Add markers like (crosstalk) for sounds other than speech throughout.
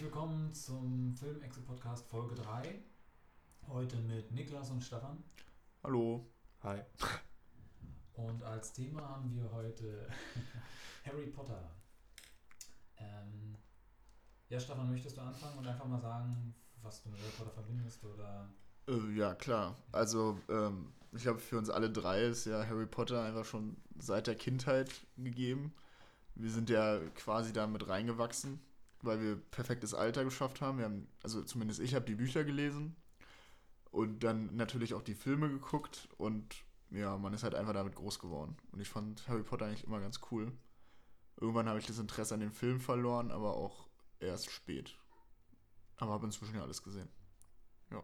Herzlich willkommen zum Film Exit Podcast Folge 3. Heute mit Niklas und Stefan. Hallo. Hi. Und als Thema haben wir heute (laughs) Harry Potter. Ähm, ja, Stefan, möchtest du anfangen und einfach mal sagen, was du mit Harry Potter verbindest? Oder? Äh, ja, klar. Also, ähm, ich glaube, für uns alle drei ist ja Harry Potter einfach schon seit der Kindheit gegeben. Wir sind ja quasi damit reingewachsen weil wir perfektes Alter geschafft haben. Wir haben, also zumindest ich habe die Bücher gelesen und dann natürlich auch die Filme geguckt und ja, man ist halt einfach damit groß geworden. Und ich fand Harry Potter eigentlich immer ganz cool. Irgendwann habe ich das Interesse an den Film verloren, aber auch erst spät. Aber habe inzwischen ja alles gesehen. Ja.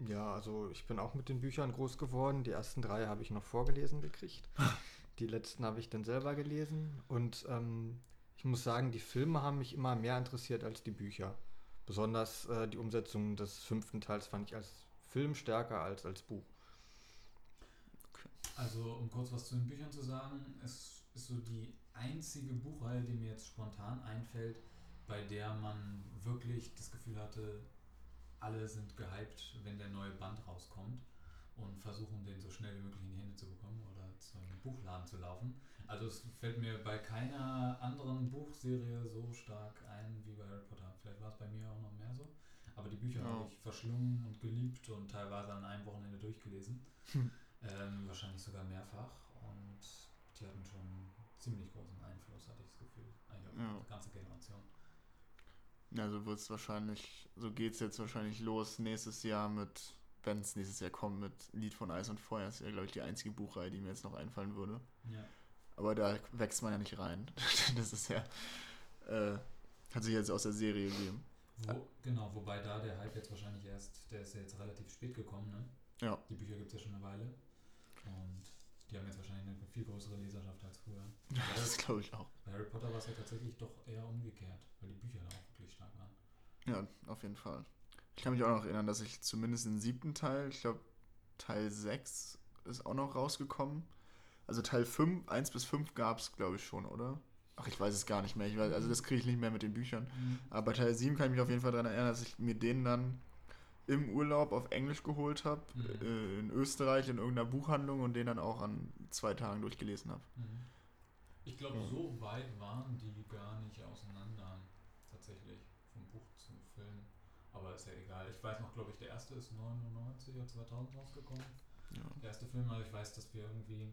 Ja, also ich bin auch mit den Büchern groß geworden. Die ersten drei habe ich noch vorgelesen gekriegt. (laughs) Die letzten habe ich dann selber gelesen. Und ähm, ich muss sagen, die Filme haben mich immer mehr interessiert als die Bücher. Besonders äh, die Umsetzung des fünften Teils fand ich als Film stärker als als Buch. Okay. Also, um kurz was zu den Büchern zu sagen, es ist so die einzige Buchreihe, die mir jetzt spontan einfällt, bei der man wirklich das Gefühl hatte, alle sind gehypt, wenn der neue Band rauskommt und versuchen, den so schnell wie möglich in die Hände zu bekommen oder zum Buchladen zu laufen. Also es fällt mir bei keiner anderen Buchserie so stark ein wie bei Harry Potter. Vielleicht war es bei mir auch noch mehr so. Aber die Bücher ja. habe ich verschlungen und geliebt und teilweise an einem Wochenende durchgelesen. Hm. Ähm, wahrscheinlich sogar mehrfach. Und die hatten schon ziemlich großen Einfluss, hatte ich das Gefühl. Eigentlich auf ja. die ganze Generation. Ja, so wird es wahrscheinlich, so geht es jetzt wahrscheinlich los nächstes Jahr mit, wenn es nächstes Jahr kommt, mit Lied von Eis und Feuer. Das ist ja, glaube ich, die einzige Buchreihe, die mir jetzt noch einfallen würde. Ja. Aber da wächst man ja nicht rein. (laughs) das ist ja. Äh, hat sich jetzt aus der Serie gegeben. Wo, genau, wobei da der Hype jetzt wahrscheinlich erst, der ist ja jetzt relativ spät gekommen, ne? Ja. Die Bücher gibt es ja schon eine Weile. Und die haben jetzt wahrscheinlich eine viel größere Leserschaft als früher. (laughs) Ja, das glaube ich auch. Bei Harry Potter war es ja tatsächlich doch eher umgekehrt, weil die Bücher da auch wirklich stark waren. Ja, auf jeden Fall. Ich kann mich auch noch erinnern, dass ich zumindest den siebten Teil, ich glaube Teil 6 ist auch noch rausgekommen. Also Teil 5, 1 bis 5 gab es, glaube ich, schon, oder? Ach, ich weiß es gar nicht mehr. Ich weiß, also das kriege ich nicht mehr mit den Büchern. Mhm. Aber Teil 7 kann ich mich auf jeden Fall daran erinnern, dass ich mir den dann im Urlaub auf Englisch geholt habe, mhm. äh, in Österreich in irgendeiner Buchhandlung und den dann auch an zwei Tagen durchgelesen habe. Mhm. Ich glaube, ja. so weit waren die gar nicht auseinander, tatsächlich, vom Buch zum Film. Aber ist ja egal. Ich weiß noch, glaube ich, der erste ist 99 oder 2000 rausgekommen. Ja. Der erste Film, aber ich weiß, dass wir irgendwie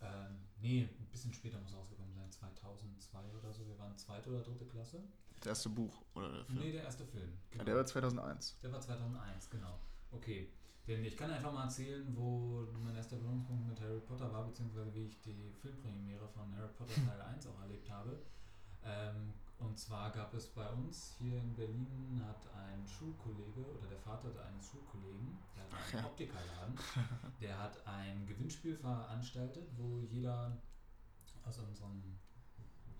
ähm, nee, ein bisschen später muss rausgekommen sein, 2002 oder so. Wir waren zweite oder dritte Klasse. Das erste Buch oder der Film? Nee, der erste Film. Genau. Ja, der war 2001. Der war 2001, genau. Okay. Denn ich kann einfach mal erzählen, wo mein erster Berührungspunkt mit Harry Potter war, beziehungsweise wie ich die Filmpremiere von Harry Potter Teil 1 auch erlebt habe. Ähm, und zwar gab es bei uns hier in Berlin, hat ein Schulkollege oder der Vater eines Schulkollegen, der hat einen. Optikerladen, der hat ein Gewinnspiel veranstaltet, wo jeder aus unserem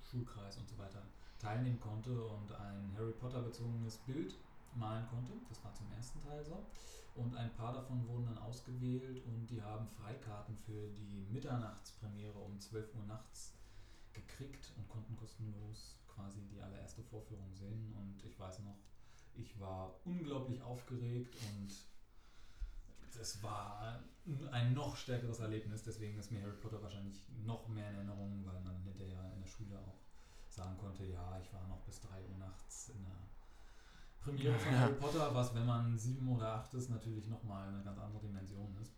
Schulkreis und so weiter teilnehmen konnte und ein Harry Potter bezogenes Bild malen konnte. Das war zum ersten Teil so. Und ein paar davon wurden dann ausgewählt und die haben Freikarten für die Mitternachtspremiere um 12 Uhr nachts gekriegt und konnten kostenlos quasi die allererste Vorführung sehen. Und ich weiß noch, ich war unglaublich aufgeregt und es war ein noch stärkeres Erlebnis, deswegen ist mir Harry Potter wahrscheinlich noch mehr in Erinnerung, weil man hinterher in der Schule auch sagen konnte, ja, ich war noch bis 3 Uhr nachts in der Premiere von Harry Potter, was, wenn man 7 oder 8 ist, natürlich nochmal eine ganz andere Dimension ist.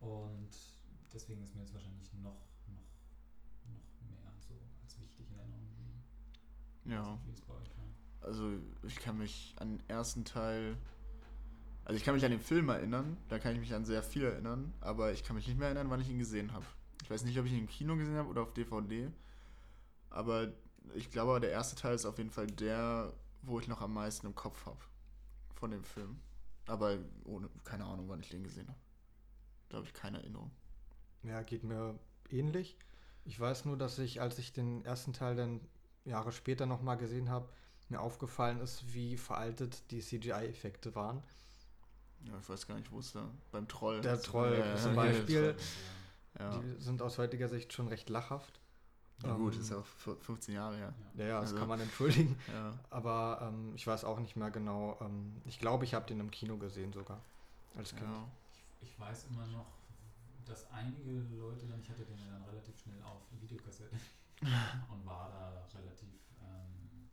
Und deswegen ist mir jetzt wahrscheinlich noch Ja. Also ich kann mich an den ersten Teil, also ich kann mich an den Film erinnern, da kann ich mich an sehr viel erinnern, aber ich kann mich nicht mehr erinnern, wann ich ihn gesehen habe. Ich weiß nicht, ob ich ihn im Kino gesehen habe oder auf DVD, aber ich glaube, der erste Teil ist auf jeden Fall der, wo ich noch am meisten im Kopf habe von dem Film. Aber ohne, keine Ahnung, wann ich den gesehen habe. Da habe ich keine Erinnerung. Ja, geht mir ähnlich. Ich weiß nur, dass ich, als ich den ersten Teil dann Jahre später nochmal gesehen habe, mir aufgefallen ist, wie veraltet die CGI-Effekte waren. Ja, ich weiß gar nicht, wo es da beim Troll. Der Troll ja, zum (laughs) Beispiel. Ja. Die sind aus heutiger Sicht schon recht lachhaft. Ja, gut, Ähm, ist ja auch f- 15 Jahre her. Ja, ja, das Also- kann man entschuldigen. (laughs) Ja. Aber ähm, ich weiß auch nicht mehr genau. Ähm, ich glaube, ich habe den im Kino gesehen sogar. Als Kind. ja. Ich, ich weiß immer noch, dass einige Leute dann, ich hatte den ja dann relativ schnell auf Videokassette (laughs) und war da relativ, ähm,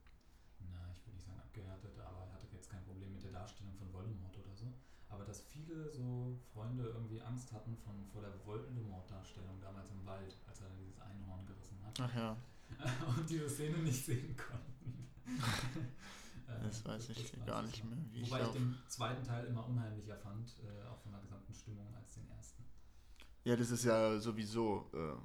na, ich würde nicht sagen abgehärtet, aber hatte jetzt kein Problem mit der Darstellung von Voldemort oder so. Aber dass viele so Freunde irgendwie Angst hatten von, vor der Voldemort-Darstellung damals im Wald, als er dieses Einhorn gerissen hat Ach ja, (laughs) und diese Szene nicht sehen konnten. Äh, (laughs) das weiß ich weiß gar ich nicht noch. mehr, wie ich Wobei ich auf- den zweiten Teil immer unheimlicher fand, äh, auch von der gesamten Stimmung, als den ersten. Ja, das ist ja sowieso, äh,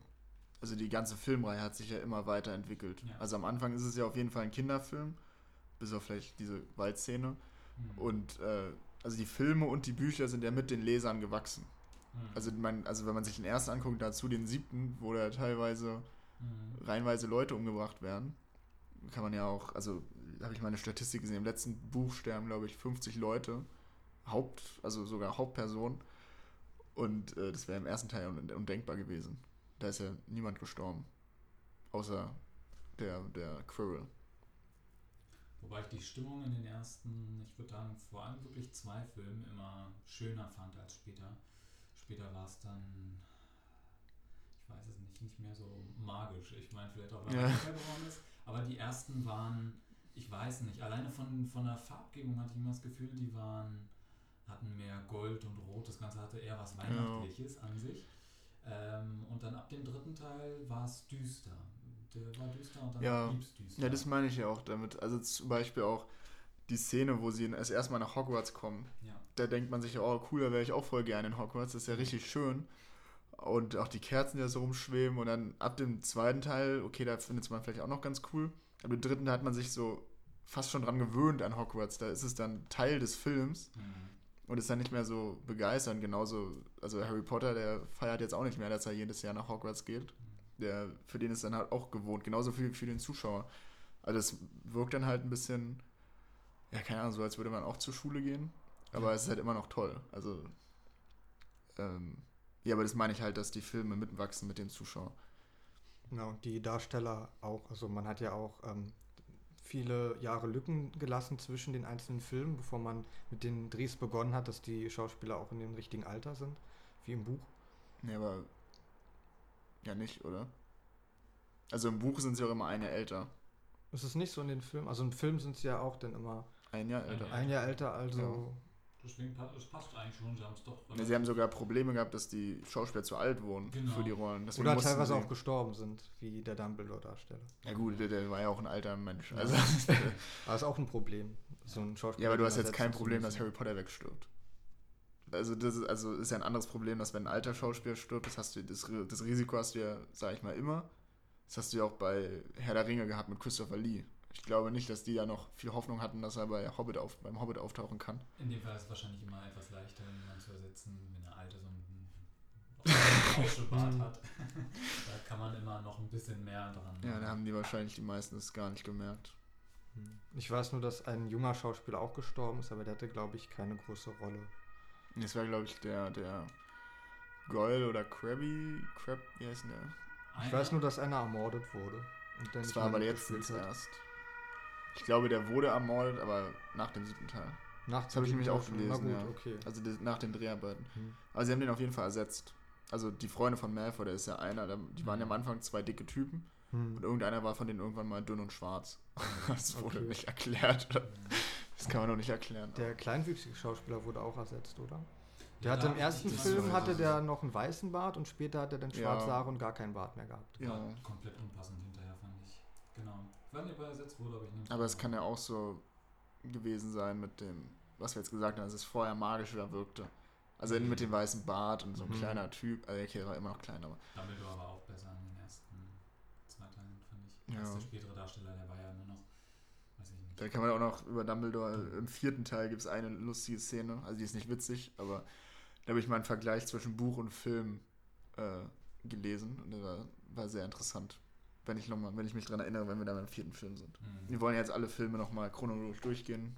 also die ganze Filmreihe hat sich ja immer weiterentwickelt. Ja. Also am Anfang ist es ja auf jeden Fall ein Kinderfilm, bis auf vielleicht diese Waldszene. Hm. Und äh, also die Filme und die Bücher sind ja mit den Lesern gewachsen. Hm. Also, man, also wenn man sich den ersten anguckt, dazu den siebten, wo da teilweise Hm. reihenweise Leute umgebracht werden, kann man ja auch, also habe ich meine Statistik gesehen, im letzten Buch sterben, glaube ich, 50 Leute, Haupt, also sogar Hauptpersonen. Und äh, das wäre im ersten Teil un undenkbar gewesen. Da ist ja niemand gestorben. Außer der, der Quirrell. Wobei ich die Stimmung in den ersten, ich würde sagen, vor allem wirklich zwei Filmen immer schöner fand als später. Später war es dann, ich weiß es nicht, nicht mehr so magisch. Ich meine, vielleicht auch, weil Ja. man geworden ist. Aber die ersten waren, ich weiß nicht, alleine von, von der Farbgebung hatte ich immer das Gefühl, die waren, hatten mehr Gold und Rot. Das Ganze hatte eher was Weihnachtliches an sich. Ähm, und dann ab dem dritten Teil war es düster. Der war düster und dann Ja. blieb es düster. Ja, das meine ich ja auch damit. Also zum Beispiel auch die Szene, wo sie erst erstmal nach Hogwarts kommen. ja. Da denkt man sich, oh cool, da wäre ich auch voll gerne in Hogwarts. Das ist ja richtig schön. Und auch die Kerzen, die da so rumschweben. Und dann ab dem zweiten Teil, okay, da findet man vielleicht auch noch ganz cool. Aber im dritten, da hat man sich so fast schon dran gewöhnt an Hogwarts. Da ist es dann Teil des Films Mhm. Und ist dann nicht mehr so begeisternd. Genauso, also Harry Potter, der feiert jetzt auch nicht mehr, dass er jedes Jahr nach Hogwarts geht. Der, für den ist dann halt auch gewohnt. Genauso für, für den Zuschauer. Also es wirkt dann halt ein bisschen, ja, keine Ahnung, so als würde man auch zur Schule gehen. Aber es ist halt immer noch toll. Also, ähm, ja, aber das meine ich halt, dass die Filme mitwachsen mit dem Zuschauer. Genau, und die Darsteller auch. Also man hat ja auch ähm, viele Jahre Lücken gelassen zwischen den einzelnen Filmen, bevor man mit den Drehs begonnen hat, dass die Schauspieler auch in dem richtigen Alter sind, wie im Buch. Nee, aber ja nicht, oder? Also im Buch sind sie auch immer ein Jahr älter. Ist es nicht so in den Filmen? Also im Film sind sie ja auch dann immer Ein Jahr älter. Ein Jahr älter, also Deswegen passt es passt eigentlich schon, sie haben es doch. Ja, sie haben sogar Probleme gehabt, dass die Schauspieler zu alt wurden Genau. für die Rollen. Deswegen oder teilweise auch gestorben sind, wie der Dumbledore-Darsteller. Ja gut, der, der war ja auch ein alter Mensch. Ja. Also, (laughs) Aber ist auch ein Problem, so ein Schauspieler. ja, aber du hast jetzt kein Problem, dass. Harry Potter wegstirbt. Also das ist, also ist ja ein anderes Problem, dass wenn ein alter Schauspieler stirbt, das, hast du, das, das Risiko hast du ja, sag ich mal, immer. Das hast du ja auch bei Herr der Ringe gehabt mit Christopher Lee. Ich glaube nicht, dass die ja noch viel Hoffnung hatten, dass er bei Hobbit auf, beim Hobbit auftauchen kann. In dem Fall ist es wahrscheinlich immer etwas leichter, jemanden zu ersetzen, wenn der Alte so einen Rauschebart (laughs) Mhm. hat. da kann man immer noch ein bisschen mehr dran. Ja, da haben die wahrscheinlich die meisten es gar nicht gemerkt. Hm. Ich weiß nur, dass ein junger Schauspieler auch gestorben ist, aber der hatte, glaube ich, keine große Rolle. Das war, glaube ich, der, der Goyle oder Krabby. Crab, wie heißt denn der? Ich Einer- weiß nur, dass einer ermordet wurde. Und Das war aber jetzt mitgespielt hat. Ich glaube, der wurde ermordet, aber nach dem siebten Teil. Nach Das habe ich nämlich auch gelesen, Na ja. gut, okay. Also die- nach den Dreharbeiten. Hm. Aber sie haben den auf jeden Fall ersetzt. Also die Freunde von Malfoy, der ist ja einer, der- die waren ja am Anfang zwei dicke Typen Hm. und irgendeiner war von denen irgendwann mal dünn und schwarz. (laughs) Das wurde Okay. nicht erklärt. Mhm. Das kann man noch nicht erklären. Der kleinwüchsige Schauspieler wurde auch ersetzt, oder? Der Ja, hatte im ersten Film hatte der noch einen weißen Bart und später hat er dann Ja. schwarze Haare und gar keinen Bart mehr gehabt. ja. War komplett unpassend hinterher, fand ich. Genau. Ich weiß nicht, ob er ersetzt wurde, aber ich nehme Aber es kann ja auch so gewesen sein mit dem, was wir jetzt gesagt haben, dass es vorher magischer wirkte. Also mit dem weißen Bart und so ein Mhm. kleiner Typ. Also okay, er war immer noch klein, aber Dumbledore war auch besser in den ersten zwei Teilen, fand ich. Ja. Der spätere Darsteller, der war ja nur noch, weiß ich nicht. Da kann man auch noch über Dumbledore, im vierten Teil gibt es eine lustige Szene, also die ist nicht witzig, aber da habe ich mal einen Vergleich zwischen Buch und Film äh, gelesen und der war, war sehr interessant. Wenn ich, noch mal, wenn ich mich daran erinnere, wenn wir dann beim vierten Film sind. Mhm. Wir wollen jetzt alle Filme nochmal chronologisch durchgehen,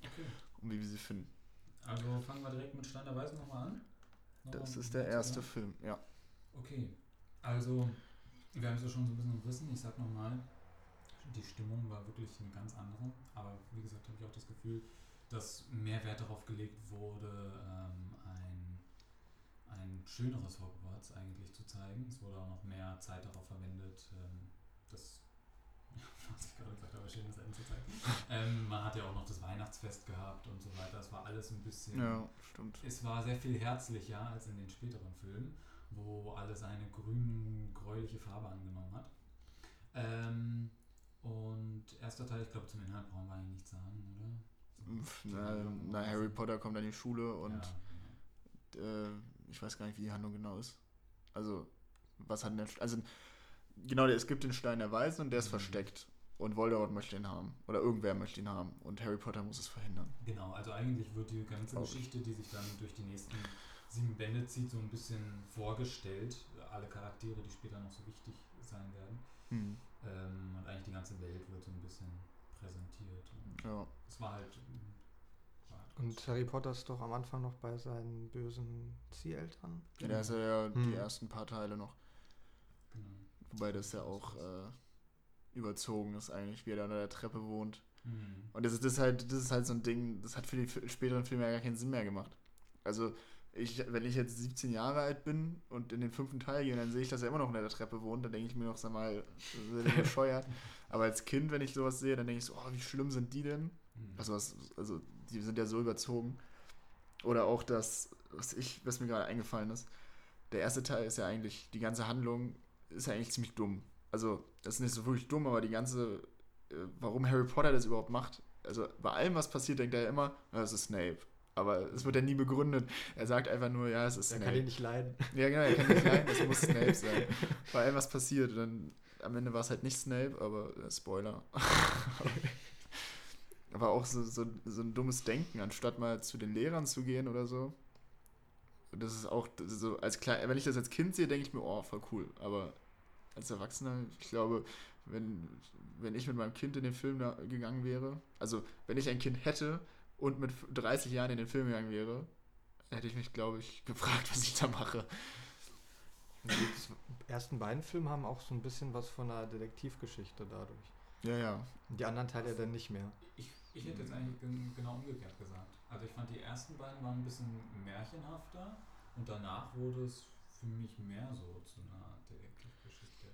Okay. um wie wir sie finden. Also fangen wir direkt mit Stein der Weisen nochmal an. Noch Das ist der erste Film, ja. Okay. Also, Wir haben es ja schon so ein bisschen umrissen. Ich sag nochmal, die Stimmung war wirklich eine ganz andere. Aber wie gesagt, habe ich auch das Gefühl, dass mehr Wert darauf gelegt wurde, ähm, ein schöneres Hogwarts eigentlich zu zeigen. Es wurde auch noch mehr Zeit darauf verwendet, ähm, das, (laughs) was ich gerade gesagt habe, schönes Ende zu zeigen. (laughs) ähm, man hat ja auch noch das Weihnachtsfest gehabt und so weiter. Es war alles ein bisschen. Ja, stimmt. Es war sehr viel herzlicher als in den späteren Filmen, wo alles eine grün-gräuliche Farbe angenommen hat. Ähm, und erster Teil, ich glaube, zum Inhalt brauchen wir eigentlich nichts sagen, oder? Na, na, Harry Potter kommt an die Schule und Ja, äh, ich weiß gar nicht, wie die Handlung genau ist. Also, was hat denn der, also, genau, es gibt den Stein der Weisen und der ist Mhm. versteckt. Und Voldemort möchte ihn haben. Oder irgendwer möchte ihn haben. Und Harry Potter muss es verhindern. Genau, also eigentlich wird die ganze. Geschichte, die sich dann durch die nächsten sieben Bände zieht, so ein bisschen vorgestellt. Alle Charaktere, die später noch so wichtig sein werden. Hm. Ähm, und eigentlich die ganze Welt wird so ein bisschen präsentiert. Und Ja. es war halt. Und Harry Potter ist doch am Anfang noch bei seinen bösen Zieheltern. ja da ist er ja Hm. die ersten paar Teile noch. genau. Wobei das ja auch äh, überzogen ist eigentlich, wie er da unter der Treppe wohnt. Mhm. Und das ist, das ist halt, das ist halt so ein Ding, das hat für die späteren Filme ja gar keinen Sinn mehr gemacht. Also, ich, wenn ich jetzt 17 Jahre alt bin und in den fünften Teil gehe, dann sehe ich, dass er immer noch unter der Treppe wohnt, dann denke ich mir noch, sag mal, das ist ja (laughs) bescheuert. Aber als Kind, wenn ich sowas sehe, dann denke ich so, oh, wie schlimm sind die denn? Mhm. Also, was, also die sind ja so überzogen. Oder auch das, was ich, was mir gerade eingefallen ist, der erste Teil ist ja eigentlich, die ganze Handlung ist ja eigentlich ziemlich dumm. Also, das ist nicht so wirklich dumm, aber die ganze, äh, warum Harry Potter das überhaupt macht, also bei allem, was passiert, denkt er ja immer, "Ah, es ist Snape. Aber es wird ja nie begründet. Er sagt einfach nur, ja, es ist Er Snape. kann ihn nicht leiden. Ja, genau, er kann nicht sein, es muss Snape sein. Bei allem, was passiert. Und dann am Ende war es halt nicht Snape, aber äh, Spoiler. (laughs) aber auch so, so, so ein dummes Denken, anstatt mal zu den Lehrern zu gehen oder so. Das ist auch so, als klein, wenn ich das als Kind sehe, denke ich mir, oh, voll cool. Aber als Erwachsener, ich glaube, wenn, wenn ich mit meinem Kind in den Film gegangen wäre, also wenn ich ein Kind hätte und mit 30 Jahren in den Film gegangen wäre, hätte ich mich, glaube ich, gefragt, was ich da mache. Die ersten beiden Filme haben auch so ein bisschen was von einer Detektivgeschichte dadurch. Ja, ja. Die anderen Teile dann nicht mehr. Ich, ich hätte jetzt eigentlich gen- genau umgekehrt gesagt. Also ich fand die ersten beiden waren ein bisschen märchenhafter und danach wurde es für mich mehr so zu einer Art Detektivgeschichte.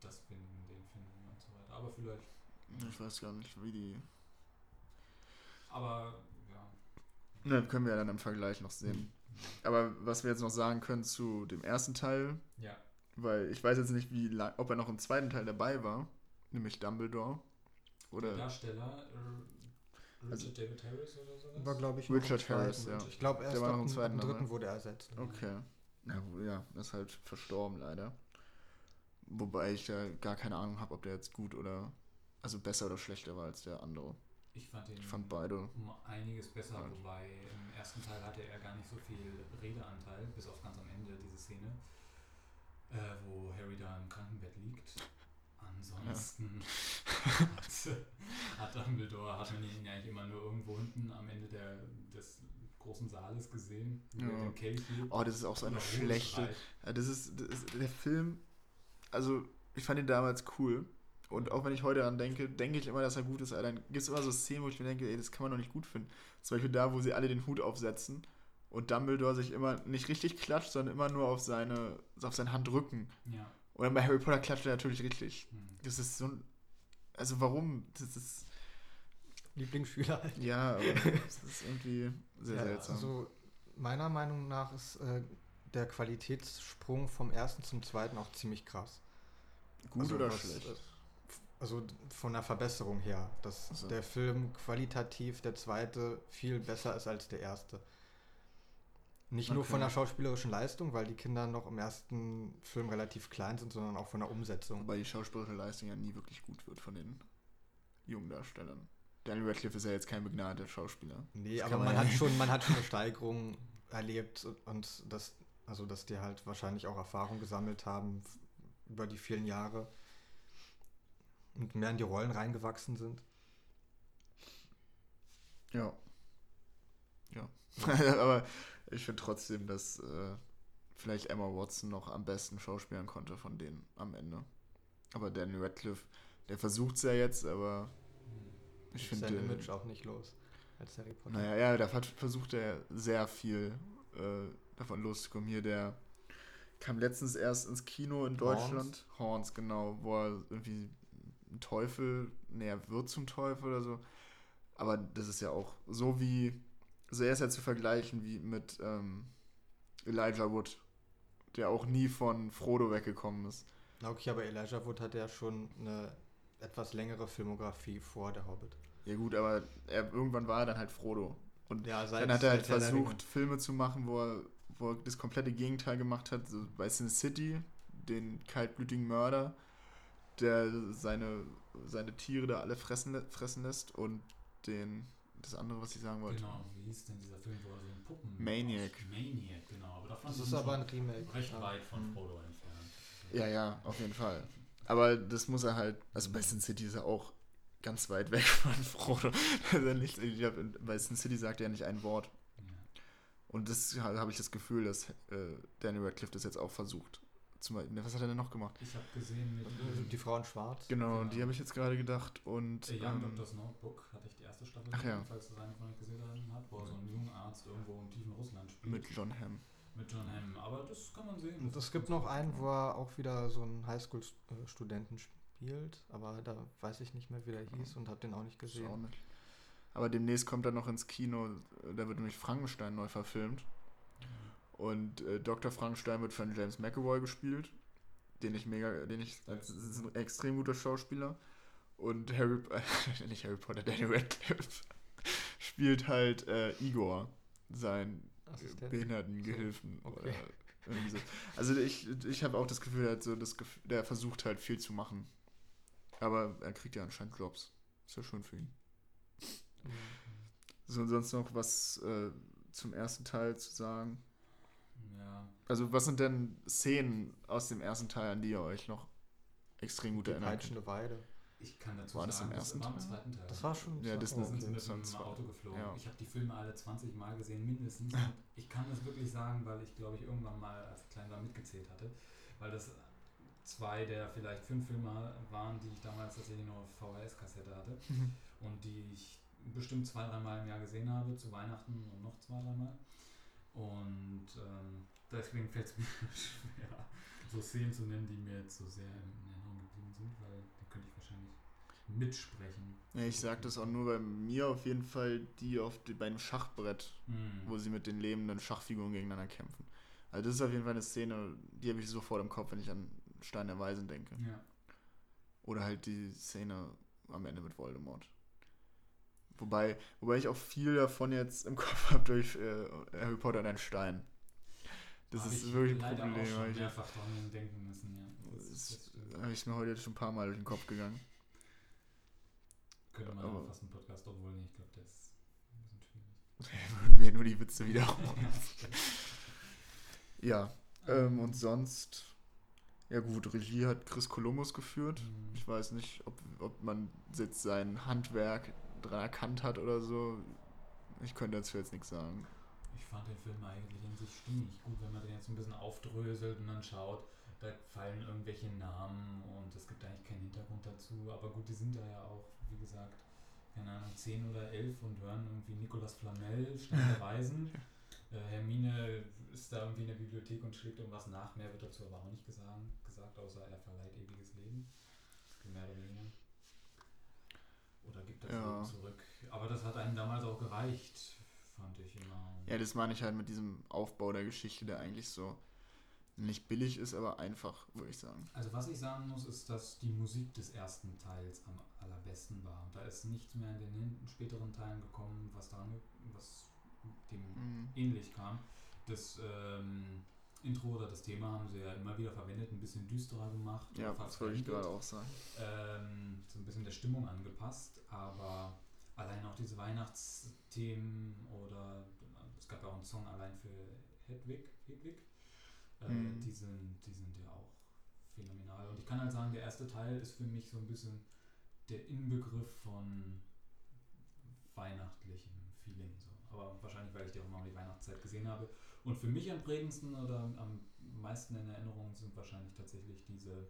Das finden, den Filmen und so weiter. Aber vielleicht. Ich weiß gar nicht, wie die. Aber ja. Ne, können wir ja dann im Vergleich noch sehen. Aber was wir jetzt noch sagen können zu dem ersten Teil, Ja. weil ich weiß jetzt nicht, wie lang, ob er noch im zweiten Teil dabei war, nämlich Dumbledore. Der Oder. Darsteller äh, Richard Also- David Harris oder sowas? War, glaube ich, Richard Harris, ja. Ich glaube, erst Der war ab noch im dem- zweiten dritten dabei. wurde er ersetzt. Okay. Ja, ja, ist halt verstorben leider. Wobei ich ja gar keine Ahnung habe, ob der jetzt gut oder. Also besser oder schlechter war als der andere. Ich fand den Ich fand beide. um einiges besser, Halt. wobei im ersten Teil hatte er gar nicht so viel Redeanteil, bis auf ganz am Ende diese Szene, äh, wo Harry da im Krankenbett liegt. Ansonsten hat, (laughs) hat Dumbledore, hat man ihn eigentlich immer nur irgendwo hinten am Ende der, des großen Saales gesehen, Ja. Oh, das ist auch so eine schlechte. Ja, das ist, das ist der Film. Also, ich fand ihn damals cool. Und auch wenn ich heute daran denke, denke ich immer, dass er gut ist. Aber dann gibt es immer so Szenen, wo ich mir denke, ey, das kann man doch nicht gut finden. Zum Beispiel da, wo sie alle den Hut aufsetzen und Dumbledore sich immer nicht richtig klatscht, sondern immer nur auf seine, auf seinen Handrücken. Ja. Und dann bei Harry Potter klatscht er natürlich richtig. Hm. Das ist so ein. Also, warum? Das ist. Lieblingsschüler halt. Ja, (laughs) aber das ist irgendwie sehr Ja, seltsam. Also meiner Meinung nach ist äh, der Qualitätssprung vom ersten zum zweiten auch ziemlich krass. gut also oder was, schlecht? äh, Also von der Verbesserung her, dass Ach so. der Film qualitativ der zweite viel besser ist als der erste. Nicht nur Okay. von der schauspielerischen Leistung, weil die Kinder noch im ersten Film relativ klein sind, sondern auch von der Umsetzung. Wobei die schauspielerische Leistung ja nie wirklich gut wird von den jungen Darstellern. Daniel Radcliffe ist ja jetzt kein begnadeter Schauspieler. Nee, Das aber man man hat schon, man hat schon eine (laughs) Steigerung erlebt und das, also dass die halt wahrscheinlich auch Erfahrung gesammelt haben über die vielen Jahre und mehr in die Rollen reingewachsen sind. Ja. Ja. (laughs) aber ich finde trotzdem, dass äh, vielleicht Emma Watson noch am besten schauspielen konnte von denen am Ende. Aber Daniel Radcliffe, der versucht es ja jetzt, aber ich Ist sein finde. Image auch nicht los als Harry Potter. Naja, ja, da hat- versucht er sehr viel äh, davon loszukommen. Hier, der kam letztens erst ins Kino in Deutschland. Horns, genau, wo er irgendwie ein Teufel, nee, er wird zum Teufel oder so. Aber das ist ja auch so wie, also er ist ja zu vergleichen wie mit ähm, Elijah Wood, der auch nie von Frodo weggekommen ist. Okay, aber Elijah Wood hatte ja schon eine etwas längere Filmografie vor der Hobbit. Ja gut, aber er, irgendwann war er dann halt Frodo. Und Ja, Dann hat er halt versucht, Filme zu machen, wo er, wo er das komplette Gegenteil gemacht hat. So bei Sin City, den kaltblütigen Mörder, der seine, seine Tiere da alle fressen, fressen lässt. Und den, das andere, was ich sagen wollte. Genau, wie hieß denn dieser Film, wo er so ein Puppen... Maniac. Maniac, genau. Aber da fand Das ist aber ein Remake. recht ja. weit von Hm. Frodo entfernt. Ja, ja, auf jeden Fall. Aber das muss er halt, also bei Sin City ist er auch ganz weit weg (laughs) von Frodo. Also nicht, bei Sin City sagt er ja nicht ein Wort. Ja. Und das ha- habe ich das Gefühl, dass äh, Daniel Radcliffe das jetzt auch versucht. Zum, Beispiel- ne, was hat er denn noch gemacht? Ich habe gesehen mit Die Frau in Schwarz. Genau, Genau. die habe ich jetzt gerade gedacht. Und The Young ähm, Doctor's Notebook hatte ich die erste Staffel Ach gesehen, ja. falls das einer von euch gesehen hat, wo er so ein junger Arzt irgendwo im tiefen Russland spielt. mit John Hamm. Mit John Hamm. Aber das kann man sehen. Und es gibt noch einen, wo er auch wieder so einen Highschool-Studenten spielt, aber da weiß ich nicht mehr, wie der hieß und habe den auch nicht Ist auch gesehen. nicht. Aber demnächst kommt er noch ins Kino. Da wird nämlich Frankenstein neu verfilmt. Und äh, Dr. Frankenstein wird von James McAvoy gespielt. Den ich mega, den ich, das ist ein extrem guter Schauspieler. Und Harry, äh, (laughs) nicht Harry Potter, Daniel Radcliffe (laughs) spielt halt äh, Igor, sein Assistent. Behindertengehilfen. Okay. Oder irgendwie so. Also ich, ich habe auch das Gefühl, er hat so das Gefühl, der versucht halt viel zu machen. Aber er kriegt ja anscheinend Jobs. Ist ja schön für ihn. Mhm. So, und sonst noch was äh, zum ersten Teil zu sagen? Ja. Also, was sind denn Szenen aus dem ersten Teil, an die ihr euch noch extrem gut Die erinnert? peitschende Weide. Ich kann dazu War das sagen, im ersten das war im Teil? zweiten Teil. Das war schon. Ja, das ist sind ein- mit das dem zwei- Auto geflogen. ja. Ich habe die Filme alle 20 Mal gesehen, mindestens. Und ich kann das wirklich sagen, weil ich glaube ich irgendwann mal als klein war mitgezählt hatte. Weil das zwei der vielleicht fünf Filme waren, die ich damals tatsächlich nur auf VHS-Kassette hatte. und die ich bestimmt zwei, dreimal im Jahr gesehen habe, zu Weihnachten und noch zwei, dreimal. Und ähm, deswegen fällt es (laughs) mir schwer, so Szenen zu nennen, die mir jetzt so sehr in Erinnerung geblieben sind, weil die könnte ich wahrscheinlich mitsprechen. Ja, ich sag das auch nur bei mir auf jeden Fall die auf die, bei einem Schachbrett, Hm. wo sie mit den lebenden Schachfiguren gegeneinander kämpfen. Also das ist auf jeden Fall eine Szene, die habe ich sofort im Kopf, wenn ich an Stein der Weisen denke. Ja. Oder halt die Szene am Ende mit Voldemort. Wobei, wobei ich auch viel davon jetzt im (laughs) Kopf habe durch äh, Harry Potter und ein Stein. Das Hab ist ich wirklich ein Problem. Auch schon hab ich mehrfach dran denken müssen, ja. Das, Das das, das habe ich mir heute jetzt schon ein paar Mal durch den Kopf gegangen. könnte man aber- fast einen Podcast, obwohl nee, ich glaube, der ist ein bisschen schwierig. (laughs) Würden wir nur die Witze (laughs) wiederholen. ja, ähm, und sonst, ja gut, Regie hat Chris Columbus geführt. Hm. Ich weiß nicht, ob, ob man jetzt sein Handwerk dran erkannt hat oder so. Ich könnte dazu jetzt nichts sagen. Ich fand den Film eigentlich in sich stimmig gut, wenn man den jetzt ein bisschen aufdröselt und dann schaut, da fallen irgendwelche Namen und es gibt eigentlich keinen Hintergrund dazu. Aber gut, die sind da ja auch, wie gesagt, keine Ahnung, 10 oder 11 und hören irgendwie Nicolas Flamel, Stein der (laughs) Weisen. Äh, Hermine ist da irgendwie in der Bibliothek und schlägt irgendwas nach. Mehr wird dazu aber auch nicht gesagt, gesagt außer er verleiht ewiges Leben. Mehr oder weniger. Oder gibt das Ja. Zurück. Aber das hat einem damals auch gereicht, fand ich immer. Ja, das meine ich halt mit diesem Aufbau der Geschichte, der eigentlich so nicht billig ist, aber einfach, würde ich sagen. Also was ich sagen muss, ist, dass die Musik des ersten Teils am allerbesten war. Und da ist nichts mehr in den späteren Teilen gekommen, was daran, was dem Mhm. ähnlich kam. Das ähm, Intro oder das Thema haben sie ja immer wieder verwendet, ein bisschen düsterer gemacht. Ja, das wollte ich gerade auch sagen. ähm, so ein bisschen der Stimmung angepasst, aber allein auch diese Weihnachtsthemen oder es gab ja auch einen Song allein für Hedwig, Hedwig äh, Mhm. die, sind, die sind ja auch phänomenal. Und ich kann halt sagen, der erste Teil ist für mich so ein bisschen der Inbegriff von weihnachtlichem Feeling. So. Aber wahrscheinlich, weil ich die auch immer um die Weihnachtszeit gesehen habe. Und für mich am prägendsten oder am meisten in Erinnerung sind wahrscheinlich tatsächlich diese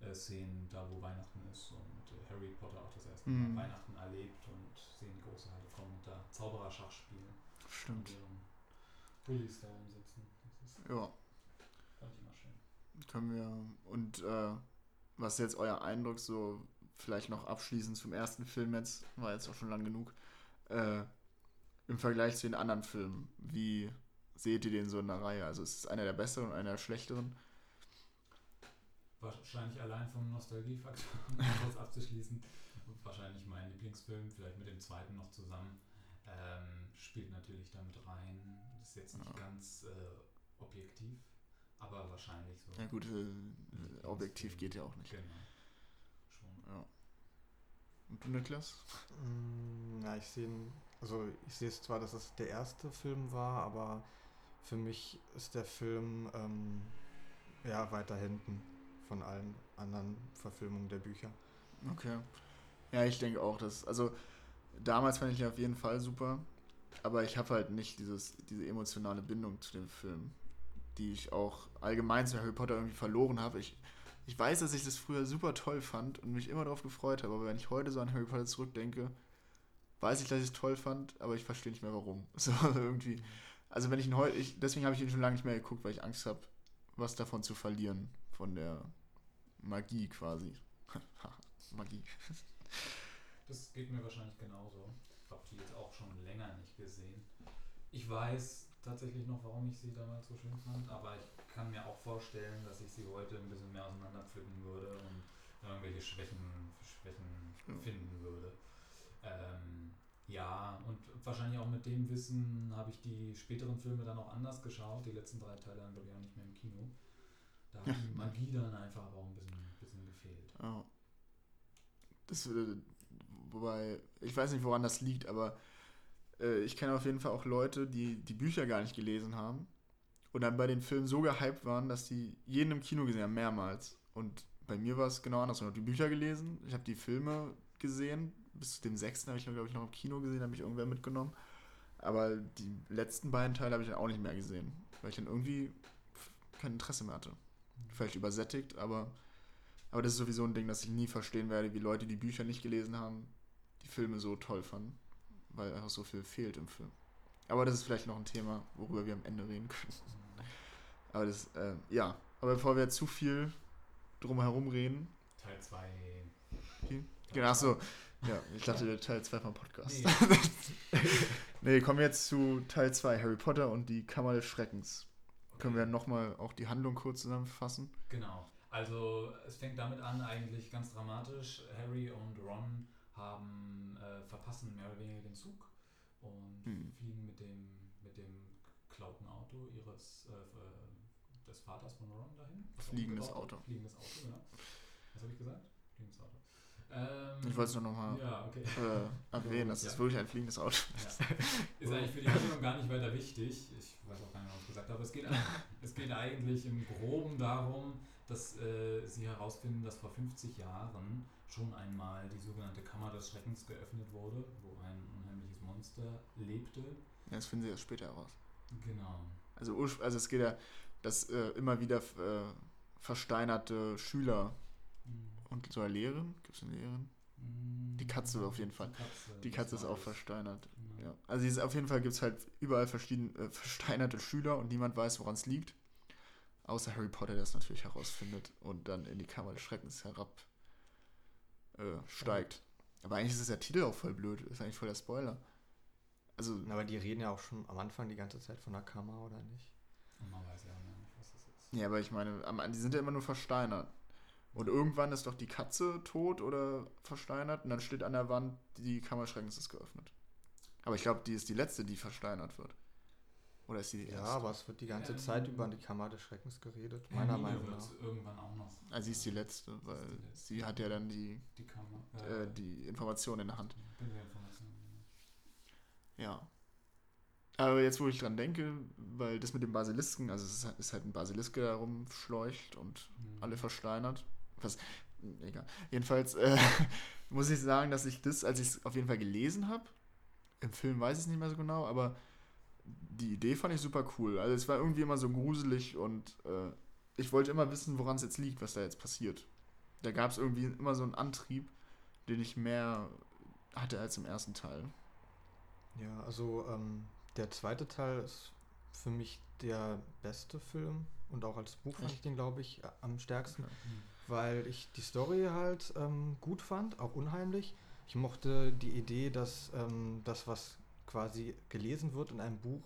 äh, Szenen, da wo Weihnachten ist und äh, Harry Potter auch das erste Mal Mhm. Weihnachten erlebt und in die große Halle kommen und da Zaubererschach spielen. Stimmt. Und ihren Bullies da umsitzen. Ist, Ja, fand ich immer schön. können wir. Und äh, was ist jetzt euer Eindruck so, vielleicht noch abschließend zum ersten Film jetzt, war jetzt auch schon lang genug, äh, im Vergleich zu den anderen Filmen, wie seht ihr den so in der Reihe? Also ist es einer der besseren und einer der schlechteren? Wahrscheinlich allein vom Nostalgiefaktor, (laughs) um kurz abzuschließen. Wahrscheinlich mein Lieblingsfilm, vielleicht mit dem zweiten noch zusammen. Ähm, spielt natürlich damit rein. Ist jetzt nicht Ja. ganz äh, objektiv, aber wahrscheinlich so. Ja gut, äh, objektiv geht ja auch nicht. Genau. Schon. Ja. Und du, Niklas? Mm, Ja, ich sehe ihn- also ich sehe es zwar, dass es der erste Film war, aber für mich ist der Film ähm, ja weiter hinten von allen anderen Verfilmungen der Bücher. Okay. Ja, ich denke auch, dass. Also, damals fand ich ihn auf jeden Fall super. Aber ich habe halt nicht dieses, diese emotionale Bindung zu dem Film, die ich auch allgemein zu Harry Potter irgendwie verloren habe. Ich, ich weiß, dass ich das früher super toll fand und mich immer darauf gefreut habe, aber wenn ich heute so an Harry Potter zurückdenke, weiß ich, dass ich es toll fand, aber ich verstehe nicht mehr warum. (laughs) So irgendwie. Also wenn ich ihn heute, ich, deswegen habe ich ihn schon lange nicht mehr geguckt, weil ich Angst habe, was davon zu verlieren, von der Magie quasi. (laughs) Magie. Das geht mir wahrscheinlich genauso. Ich habe die jetzt auch schon länger nicht gesehen. Ich weiß tatsächlich noch, warum ich sie damals so schön fand, aber ich kann mir auch vorstellen, dass ich sie heute ein bisschen mehr auseinanderpflücken würde und irgendwelche Schwächen, Schwächen finden würde. Ähm, ja, und wahrscheinlich auch mit dem Wissen habe ich die späteren Filme dann auch anders geschaut. Die letzten drei Teile glaube ich, auch nicht mehr im Kino. Da hat Ja. die Magie dann einfach aber auch ein bisschen, bisschen gefehlt. Ja. Das, äh, wobei, ich weiß nicht, woran das liegt, aber äh, ich kenne auf jeden Fall auch Leute, die die Bücher gar nicht gelesen haben und dann bei den Filmen so gehypt waren, dass die jeden im Kino gesehen haben, mehrmals. Und bei mir war es genau andersrum. Ich habe die Bücher gelesen, ich habe die Filme gesehen, bis zu dem sechsten habe ich, glaube ich, noch im Kino gesehen, habe ich irgendwer mitgenommen. Aber die letzten beiden Teile habe ich dann auch nicht mehr gesehen, weil ich dann irgendwie kein Interesse mehr hatte. Vielleicht übersättigt, aber aber das ist sowieso ein Ding, das ich nie verstehen werde, wie Leute, die Bücher nicht gelesen haben, die Filme so toll fanden. Weil einfach so viel fehlt im Film. Aber das ist vielleicht noch ein Thema, worüber wir am Ende reden können. (laughs) Aber das, äh, ja. Aber bevor wir zu viel drumherum reden. Teil 2. Genau, achso. Ja, ich dachte Teil 2 vom Podcast. Nee. (laughs) Nee, kommen wir jetzt zu Teil 2, Harry Potter und die Kammer des Schreckens. Können wir nochmal auch die Handlung kurz zusammenfassen? Genau. Also es fängt damit an, eigentlich ganz dramatisch. Harry und Ron haben äh, verpassen mehr oder weniger den Zug und Hm. fliegen mit dem mit dem geklauten Auto ihres äh, des Vaters von Ron dahin. Fliegendes Auto. Fliegendes Auto, genau. Was habe ich gesagt? Fliegendes Auto. Ähm, Ich wollte es nur nochmal Ja, okay. äh, erwähnen, das Ja. ist wirklich ein fliegendes Auto. Ja. Ist eigentlich für die Handlung gar nicht weiter wichtig. Ich weiß auch gar nicht, was ich gesagt habe. Es geht, es geht eigentlich im Groben darum, dass äh, sie herausfinden, dass vor 50 Jahren schon einmal die sogenannte Kammer des Schreckens geöffnet wurde, wo ein unheimliches Monster lebte. Ja, das finden sie erst später heraus. Genau. Also, also es geht ja, dass äh, immer wieder äh, versteinerte Schüler und so eine Lehrerin, gibt es eine Lehrerin? Die Katze auf jeden Fall. Die Katze, Die Katze ist auch versteinert. Genau. Ja. Also ist, auf jeden Fall gibt es halt überall verschiedene äh, versteinerte Schüler und niemand weiß, woran es liegt. Außer Harry Potter, der es natürlich herausfindet und dann in die Kammer des Schreckens herab äh, steigt. Aber eigentlich ist es der Titel auch voll blöd. Ist eigentlich voll der Spoiler. Also, Aber die reden ja auch schon am Anfang die ganze Zeit von der Kammer, oder nicht? Man weiß ja auch nicht, was das ist. ja, aber ich meine, die sind ja immer nur versteinert. Und irgendwann ist doch die Katze tot oder versteinert und dann steht an der Wand, die Kammer des Schreckens ist geöffnet. Aber ich glaube, die ist die letzte, die versteinert wird. Oder ist die die Ja, erste? aber es wird die ganze Ähm, Zeit über die Kammer des Schreckens geredet, meiner Hermine Meinung nach. irgendwann auch noch. Ah, sie ist die letzte, weil die letzte. sie hat ja dann die, Die Kammer. äh, die Information in der Hand. Ja. Aber jetzt, wo ich dran denke, weil das mit dem Basilisken, also es ist, halt ein Basilisk, der rumschleucht und Mhm. alle versteinert. Was, egal. Jedenfalls äh, (laughs) muss ich sagen, dass ich das, als ich es auf jeden Fall gelesen habe, im Film weiß ich es nicht mehr so genau, aber die Idee fand ich super cool. Also es war irgendwie immer so gruselig und äh, ich wollte immer wissen, woran es jetzt liegt, was da jetzt passiert. Da gab es irgendwie immer so einen Antrieb, den ich mehr hatte als im ersten Teil. Ja, also ähm, der zweite Teil ist für mich der beste Film und auch als Buch fand ich den, glaube ich, am stärksten, weil ich die Story halt ähm, gut fand, auch unheimlich. Ich mochte die Idee, dass ähm, das, was quasi gelesen wird in einem Buch,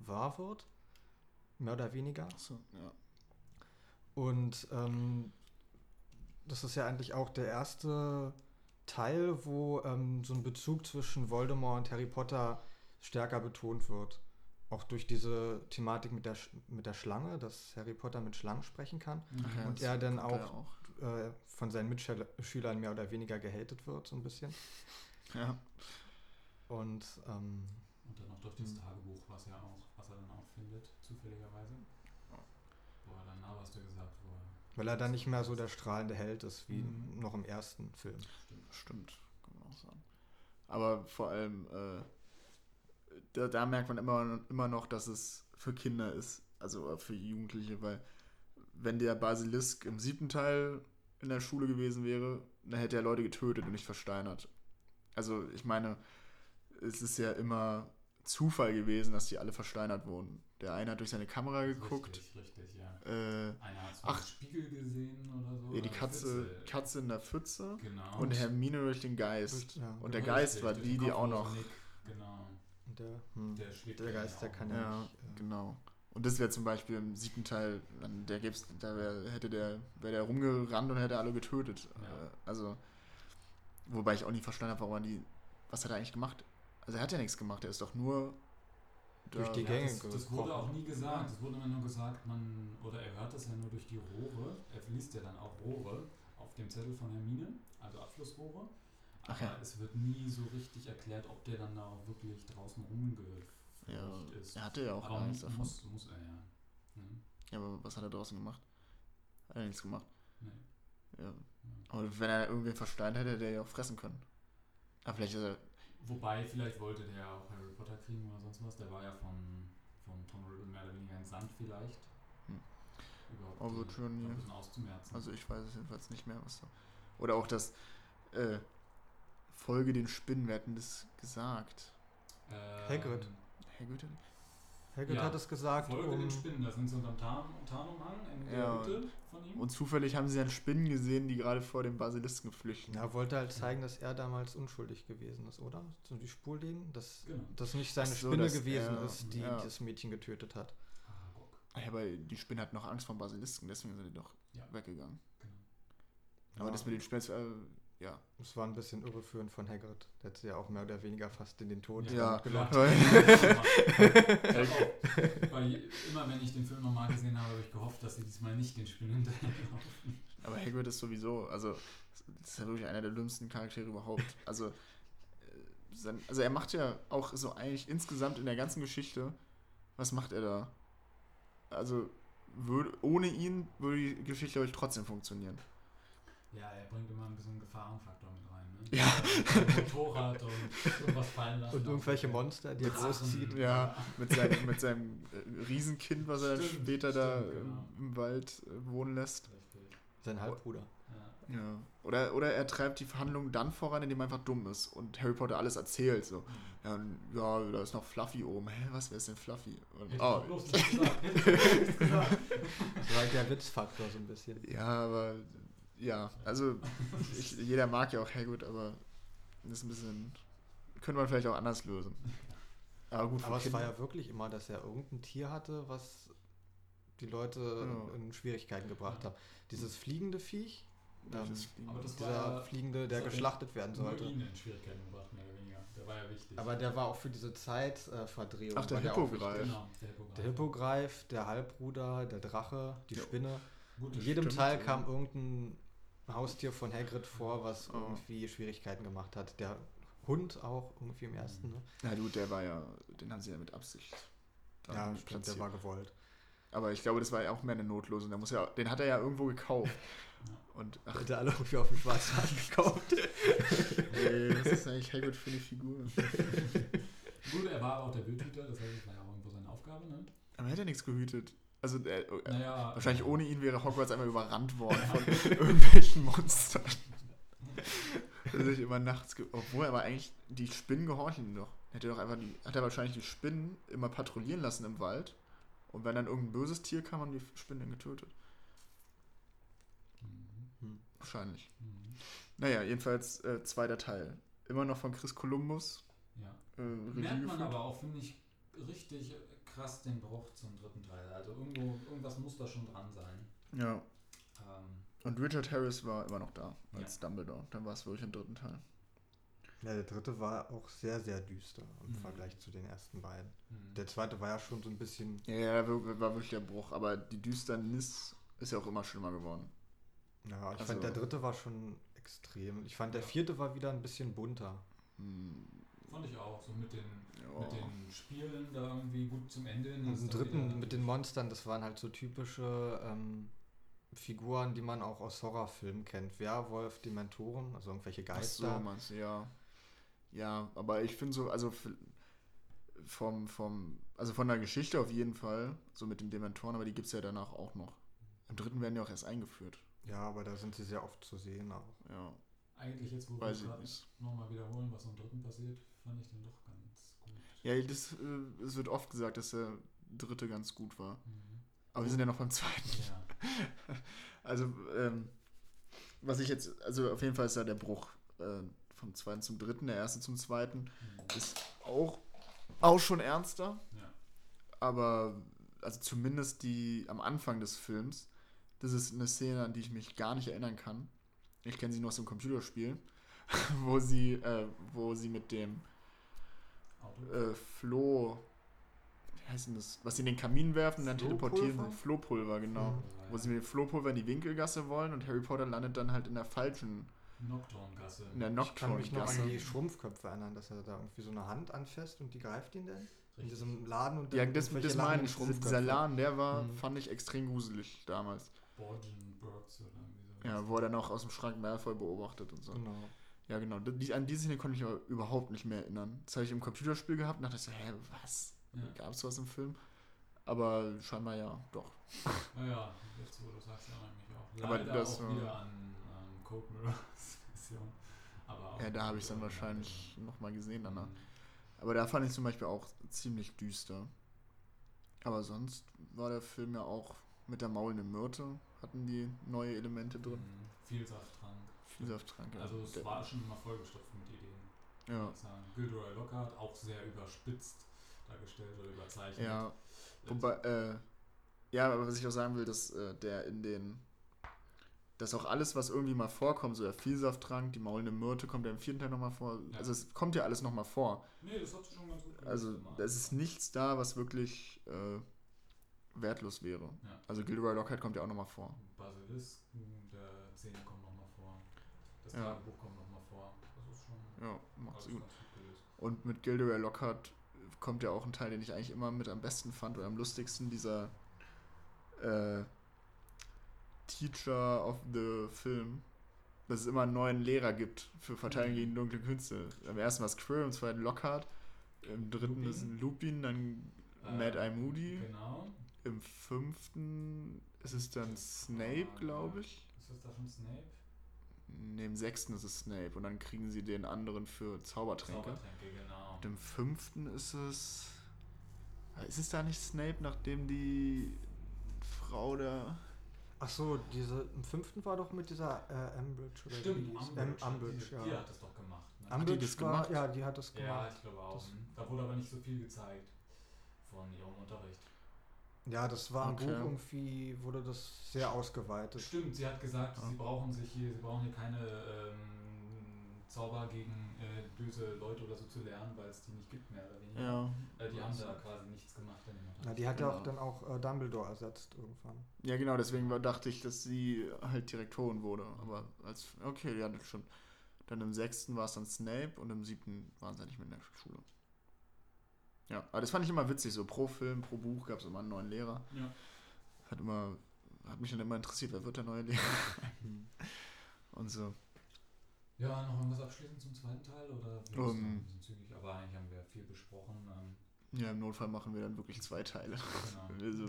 wahr wird. Mehr oder weniger. Achso, ja. Und ähm, das ist ja eigentlich auch der erste Teil, wo ähm, so ein Bezug zwischen Voldemort und Harry Potter stärker betont wird. Auch durch diese Thematik mit der, mit der Schlange, dass Harry Potter mit Schlangen sprechen kann. Ach ja, Und er dann da auch, Äh, von seinen Mitschülern mehr oder weniger gehatet wird, so ein bisschen. Ja. Und ähm, Und dann noch durch das Mhm. Tagebuch, was er auch, was er dann auch findet, zufälligerweise. Wo er dann, na, was du gesagt, wo er weil er dann nicht mehr so der strahlende Held ist wie Mhm. noch im ersten Film. Stimmt, kann man auch sagen. Aber vor allem, äh, da, da merkt man immer, immer noch, dass es für Kinder ist, also für Jugendliche, weil wenn der Basilisk im siebten Teil in der Schule gewesen wäre, dann hätte er Leute getötet und nicht versteinert. Also ich meine, es ist ja immer Zufall gewesen, dass die alle versteinert wurden. Der eine hat durch seine Kamera geguckt, Richtig, richtig, ja. äh, Einer hat so Ach. Spiegel gesehen oder so. ja, die Katze, Pfütze. Katze in der Pfütze Genau. und Hermine durch den Geist. Ja, Und der Richtig, Geist war durch die, die auch noch. Nick, Genau. Der, hm, Der der Geist, der kann ja, Ja, nicht. äh, genau. Und das wäre zum Beispiel im siebten Teil, dann der gibt's, da wär, hätte der, wäre der rumgerannt und hätte alle getötet. Ja. Äh, Also, wobei ich auch nie verstanden habe, warum er die, was hat er eigentlich gemacht? Also er hat ja nichts gemacht, er ist doch nur Durch die Ja, Gänge das, das wurde auch nie gesagt. Es wurde immer nur gesagt, man, oder er hört das ja nur durch die Rohre. Er liest ja dann auch Rohre auf dem Zettel von Hermine, also Abflussrohre. Ach Aber ja. es wird nie so richtig erklärt, ob der dann da auch wirklich draußen rumgefleucht Ja, ist. er hatte ja auch Aber gar nichts davon. muss, muss er ja. Mhm. Ja, aber was hat er draußen gemacht? Hat er nichts gemacht. Nee. Ja. Ja. Aber wenn er irgendwen versteint hätte, hätte er ja auch fressen können. Aber vielleicht ist er. Wobei, vielleicht wollte der auch Harry Potter kriegen oder sonst was. Der war ja von, von Tom Riddle mehr oder weniger entsandt vielleicht. Hm. Überhaupt Aber wird schon auszumerzen. Also ich weiß es jedenfalls nicht mehr, was da. Oder auch das äh, Folge den Spinnen, wer hat denn das gesagt? ähm, Hagrid. Herr Goethe? Hagrid Ja, hat es gesagt, Folge um, den Spinnen, da sind sie unterm Tarn, Tarnumhang in der Ja, Hütte von ihm. Und zufällig haben sie dann Spinnen gesehen, die gerade vor dem Basilisken flüchten. er wollte halt zeigen, dass er damals unschuldig gewesen ist, oder? So die Spur legen, dass Genau. das nicht seine so, Spinne gewesen er- ist, die ja. das Mädchen getötet hat. Aragog. Ja, aber die Spinne hat noch Angst vor dem Basilisken, deswegen sind die doch Ja. weggegangen. Genau. Aber Ja. das mit den Spinnen, äh, ja. Es war ein bisschen irreführend von Hagrid. Der hat sie ja auch mehr oder weniger fast in den Tod Ja. gelockt. Bei, je- immer wenn ich den Film nochmal gesehen habe, habe ich gehofft, dass sie diesmal nicht den Spinnen hinterherlaufen. Aber Hagrid ist sowieso, also, das ist ja wirklich einer der dümmsten Charaktere überhaupt. Also, äh, sein, also er macht ja auch so eigentlich insgesamt in der ganzen Geschichte, was macht er da? Also, würde, ohne ihn würde die Geschichte, glaube ich, trotzdem funktionieren. Ja, er bringt immer ein bisschen Gefahrenfaktor mit rein. Ne? Ja. Also, Motorrad und irgendwas fallen lassen. Und irgendwelche Monster, die er großzieht. Ja, mit seinem, mit seinem äh, Riesenkind, was er Stimmt, später da stimmt, im, genau. im Wald äh, wohnen lässt. Richtig. Sein Halbbruder. Ja. Ja. Oder, oder er treibt die Verhandlungen dann voran, indem er einfach dumm ist und Harry Potter alles erzählt. So. Ja, und, ja da ist noch Fluffy oben. Hä, was, wer ist denn Fluffy? Und, oh, bloß. Das war halt der Witzfaktor so ein bisschen. ja, aber ja, also ich, jeder mag ja auch Hagrid, aber das ist ein bisschen, könnte man vielleicht auch anders lösen. Aber gut, Aber es Kinder- war ja wirklich immer, dass er irgendein Tier hatte, was die Leute Ja. in Schwierigkeiten gebracht hat. Dieses fliegende Viech, Welches ähm, das war dieser ja Fliegende, der das hat geschlachtet werden sollte. ihn in Schwierigkeiten gebracht, mehr oder weniger. Der war ja wichtig. Aber der war auch für diese Zeitverdrehung. Ach, der Hippogreif. Genau, der Hippogreif. Der Hippogreif, der Halbbruder, der Drache, die Ja. Spinne. Gut, In das jedem stimmt, Teil ja. kam irgendein Haustier von Hagrid vor, was Oh. irgendwie Schwierigkeiten gemacht hat. Der Hund auch irgendwie im ersten. Ne? Na gut, der war ja, den haben sie ja mit Absicht. Ja, stimmt, der war gewollt. Aber ich glaube, das war ja auch mehr eine Notlösung. Der muss ja, den hat er ja irgendwo gekauft. Ja. (laughs) Und ach, Hat er alle irgendwie auf dem Schwarzmarkt gekauft. (laughs) ey, was ist eigentlich Hagrid für eine Figur? Gut, er war aber auch der Wildhüter, das heißt, es war ja auch irgendwo seine Aufgabe, ne? Aber er hätte nichts gehütet. Also, äh, Naja, wahrscheinlich ohne ihn wäre Hogwarts einmal überrannt worden von (laughs) irgendwelchen Monstern. (laughs) Der sich immer nachts. Obwohl, aber eigentlich, die Spinnen gehorchen ihm doch. Hätte doch einfach die, hat er wahrscheinlich die Spinnen immer patrouillieren lassen im Wald. Und wenn dann irgendein böses Tier kam, haben die Spinnen getötet. Mhm. Wahrscheinlich. Mhm. Naja, jedenfalls äh, zweiter Teil. Immer noch von Chris Columbus. Ja. Äh, Merkt man geführt. aber auch, finde ich, richtig krass den Bruch zum dritten Teil. Also irgendwo, irgendwas muss da schon dran sein. Ja. Ähm, Und Richard Harris war immer noch da Ja. als Dumbledore. Dann war es wirklich im dritten Teil. Ja, der dritte war auch sehr, sehr düster im Mhm. Vergleich zu den ersten beiden. mhm. Der zweite war ja schon so ein bisschen. Ja, ja, war wirklich der Bruch. Aber die Düsternis ist ja auch immer schlimmer geworden. Ja, ich Also- fand der dritte war schon extrem. Ich fand der Ja. vierte war wieder ein bisschen bunter. Hm, Fand ich auch, so mit den, ja. mit den Spielen da irgendwie gut zum Ende. hin Und im dann dritten mit den Monstern, das waren halt so typische ähm, Figuren, die man auch aus Horrorfilmen kennt. Werwolf, Dementoren, also irgendwelche Ach so, Geister. meinst du, ja. Ja, aber ich finde so, also vom, vom, also von der Geschichte auf jeden Fall, so mit den Dementoren, aber die gibt es ja danach auch noch. Im dritten werden die auch erst eingeführt. ja, aber da sind sie sehr oft zu sehen auch. Ja, Eigentlich jetzt, wo weiß wir nochmal wiederholen, was im dritten passiert, fand ich den doch ganz gut. Ja, das, äh, es wird oft gesagt, dass der dritte ganz gut war. Mhm. Aber wir sind ja noch beim zweiten. Ja. (laughs) Also, ähm, was ich jetzt, also auf jeden Fall ist da der Bruch äh, vom zweiten zum dritten, der erste zum zweiten. Mhm. Ist auch, auch schon ernster, ja. aber also zumindest die am Anfang des Films, das ist eine Szene, an die ich mich gar nicht erinnern kann. Ich kenne sie nur aus dem Computerspiel, (laughs) wo sie, äh, wo sie mit dem. Äh, Floh, wie heißt denn das, was sie in den Kamin werfen, dann teleportieren Flohpulver? sie. Flohpulver, genau. Mhm. Wo sie mit dem Flohpulver in die Winkelgasse wollen und Harry Potter landet dann halt in der falschen, Nocturngasse. in der Ich kann mich noch an die Schrumpfköpfe erinnern, dass er da irgendwie so eine Hand anfasst und die greift ihn dann in diesem Laden und Ja, das, das meine langen ich. Dieser- Schrumpfköpfe. Dieser Laden, der war, Mhm. fand ich extrem gruselig damals. Borgenbergs oder irgendwie sowas. Ja, wo er dann auch aus dem Schrank Malfoy beobachtet und so. Genau. Ja, genau. Die, an diese Szene konnte ich aber überhaupt nicht mehr erinnern. Das habe ich im Computerspiel gehabt und dachte ich so, hä, was? Ja. Gab es sowas im Film? Aber scheinbar ja, doch. Naja, jetzt wo du sagst, erinnere ich mich auch. Aber Leider das auch wieder an ähm, Code Mirrors Mission. Aber Ja, da habe ich es dann wahrscheinlich nochmal gesehen danach. Mhm. Aber da fand ich zum Beispiel auch ziemlich düster. Aber sonst war der Film ja auch mit der maulenden Myrte, hatten die neue Elemente drin. Mhm. Vielsafttrank. Vielsafttrank. ja. Also es Der- war schon immer vollgestopft mit Ideen. Ja. Gilderoy Lockhart auch sehr überspitzt dargestellt oder überzeichnet. ja. Wobei, äh, ja, aber was ich auch sagen will, dass äh, der in den, dass auch alles, was irgendwie mal vorkommt, so der Vielsafttrank, die maulende Myrte, kommt ja im vierten Teil nochmal vor. Ja. Also es kommt ja alles nochmal vor. Nee, das hat sich schon ganz gut gelöst Also es ist nichts da, was wirklich äh, wertlos wäre. Ja. Also Gilderoy Lockhart kommt ja auch nochmal vor. Basilisken, der vor. Das Ja. Tagebuch kommt nochmal vor. Das ist schon Ja, macht's gut. Und mit Gilderoy Lockhart kommt ja auch ein Teil, den ich eigentlich immer mit am besten fand oder am lustigsten, dieser äh, Teacher of the Film. Dass es immer einen neuen Lehrer gibt für Verteidigung Mhm. gegen dunkle Künste. Am ersten war es Quirrell, im zweiten Lockhart, im dritten Lupin. ist Lupin, dann Äh, Mad Eye Moody, Genau. im fünften ist es dann Snape, Ah, glaube ich. Ist das da schon Snape? Ne, im sechsten ist es Snape und dann kriegen sie den anderen für Zaubertränke. Zaubertränke, genau. Und im fünften ist es. Ist es da nicht Snape, nachdem die Frau da. Ach so, diese, im fünften war doch mit dieser äh, Ambridge oder Stimmt. Umbridge, Ähm, Umbridge, die, ja. die hat das doch gemacht. Ne? Hat die das war, gemacht? Ja, die hat das ja, gemacht. ich glaube auch. Das-. Da wurde aber nicht so viel gezeigt von ihrem Unterricht. Ja, das war im Okay. Buch irgendwie, wurde das sehr ausgeweitet. Stimmt, sie hat gesagt, Ja. sie brauchen sich hier, sie brauchen hier keine ähm, Zauber gegen äh, böse Leute oder so zu lernen, weil es die nicht gibt mehr oder weniger. Ja. Äh, die haben da quasi nichts gemacht in dem Na, die hat ja auch Genau. dann auch äh, Dumbledore ersetzt irgendwann. Ja, genau, deswegen war, dachte ich, dass sie halt Direktorin wurde. Aber als. Okay, ja, das schon. Dann im sechsten war es dann Snape und im siebten waren sie nicht mehr in der Schule. Ja, aber das fand ich immer witzig. So pro Film, pro Buch gab es immer einen neuen Lehrer. Ja. Hat immer. Hat mich dann immer interessiert, wer wird der neue Lehrer? (laughs) und so. Ja, noch irgendwas abschließend zum zweiten Teil oder wir Um, ein bisschen zügig, aber eigentlich haben wir viel besprochen. Ähm, Ja, im Notfall machen wir dann wirklich zwei Teile. genau. (laughs) Also,